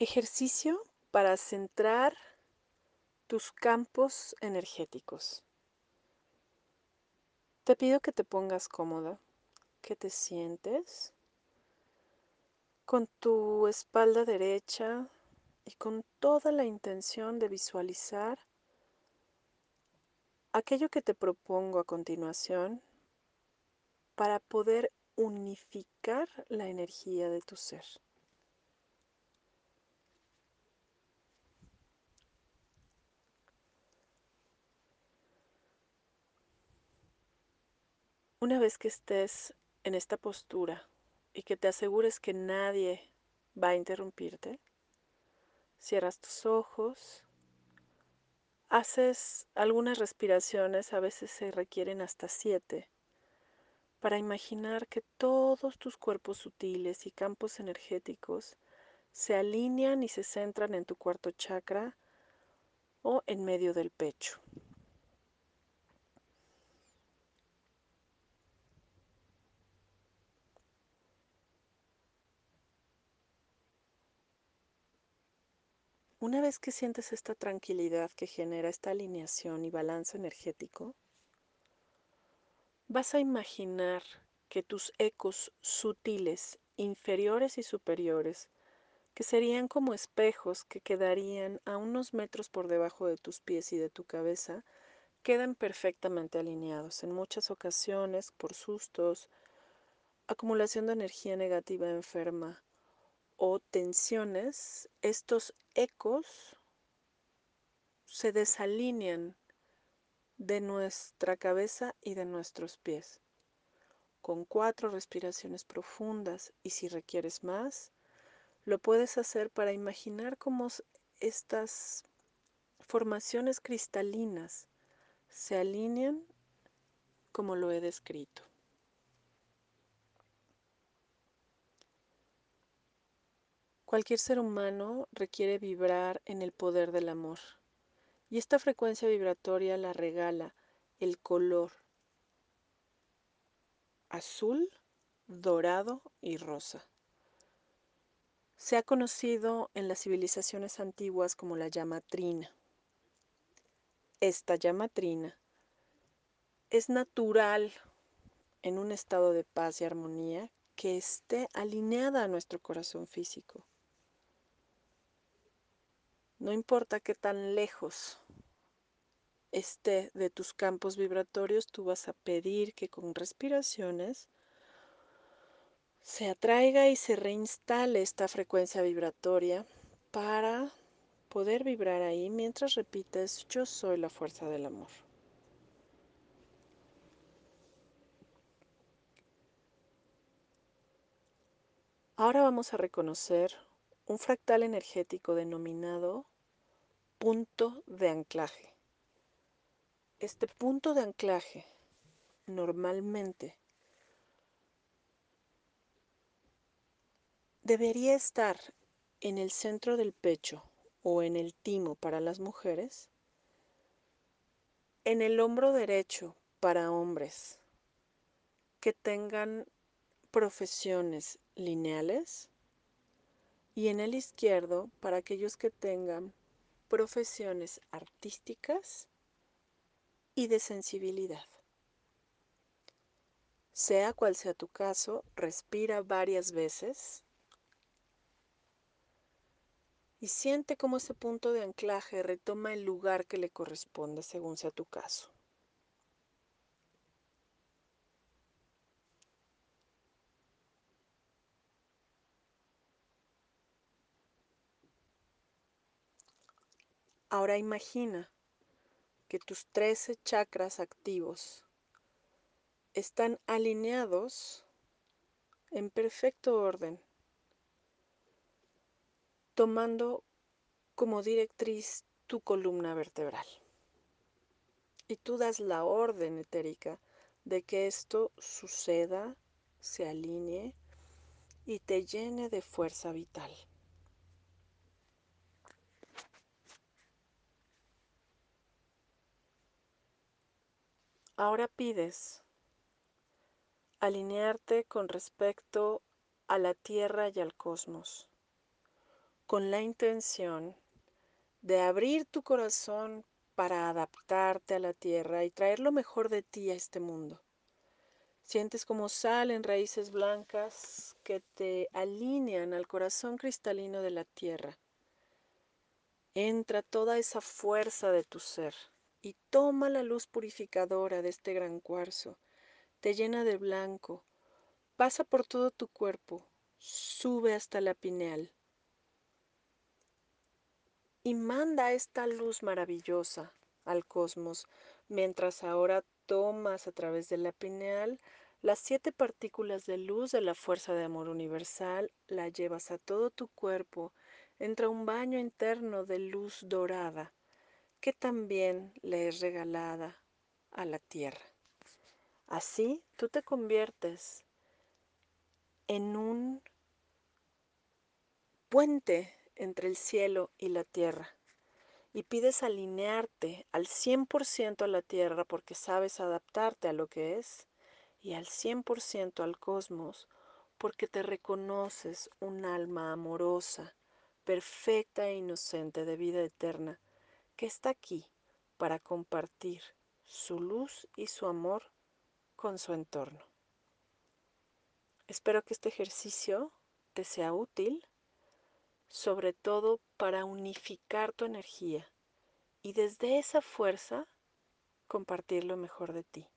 Ejercicio para centrar tus campos energéticos. Te pido que te pongas cómoda, que te sientes con tu espalda derecha y con toda la intención de visualizar aquello que te propongo a continuación para poder unificar la energía de tu ser. Una vez que estés en esta postura y que te asegures que nadie va a interrumpirte, cierras tus ojos, haces algunas respiraciones, a veces se requieren hasta siete, para imaginar que todos tus cuerpos sutiles y campos energéticos se alinean y se centran en tu cuarto chakra o en medio del pecho. Una vez que sientes esta tranquilidad que genera esta alineación y balance energético, vas a imaginar que tus ecos sutiles, inferiores y superiores, que serían como espejos que quedarían a unos metros por debajo de tus pies y de tu cabeza, quedan perfectamente alineados. En muchas ocasiones, por sustos, acumulación de energía negativa enferma o tensiones, estos ecos se desalinean de nuestra cabeza y de nuestros pies. Con cuatro respiraciones profundas y si requieres más, lo puedes hacer para imaginar cómo estas formaciones cristalinas se alinean como lo he descrito. Cualquier ser humano requiere vibrar en el poder del amor. Y esta frecuencia vibratoria la regala el color azul, dorado y rosa. Se ha conocido en las civilizaciones antiguas como la llama trina. Esta llama trina es natural en un estado de paz y armonía que esté alineada a nuestro corazón físico. No importa qué tan lejos esté de tus campos vibratorios, tú vas a pedir que con respiraciones se atraiga y se reinstale esta frecuencia vibratoria para poder vibrar ahí mientras repites yo soy la fuerza del amor. Ahora vamos a reconocer un fractal energético denominado punto de anclaje. Este punto de anclaje normalmente debería estar en el centro del pecho o en el timo para las mujeres, en el hombro derecho para hombres que tengan profesiones lineales y en el izquierdo para aquellos que tengan profesiones artísticas y de sensibilidad. Sea cual sea tu caso, respira varias veces y siente cómo ese punto de anclaje retoma el lugar que le corresponde según sea tu caso. Ahora imagina que tus 13 chakras activos están alineados en perfecto orden, tomando como directriz tu columna vertebral. Y tú das la orden etérica de que esto suceda, se alinee y te llene de fuerza vital. Ahora pides alinearte con respecto a la Tierra y al cosmos, con la intención de abrir tu corazón para adaptarte a la tierra y traer lo mejor de ti a este mundo. Sientes como salen raíces blancas que te alinean al corazón cristalino de la tierra. Entra toda esa fuerza de tu ser y toma la luz purificadora de este gran cuarzo. Te llena de blanco, pasa por todo tu cuerpo, sube hasta la pineal. Y manda esta luz maravillosa al cosmos, mientras ahora tomas a través de la pineal las siete partículas de luz de la fuerza de amor universal, la llevas a todo tu cuerpo, entra un baño interno de luz dorada que también le es regalada a la tierra. Así tú te conviertes en un puente entre el cielo y la tierra y pides alinearte al 100% a la tierra porque sabes adaptarte a lo que es y al 100% al cosmos porque te reconoces un alma amorosa, perfecta e inocente de vida eterna que está aquí para compartir su luz y su amor con su entorno. Espero que este ejercicio te sea útil sobre todo para unificar tu energía y desde esa fuerza compartir lo mejor de ti.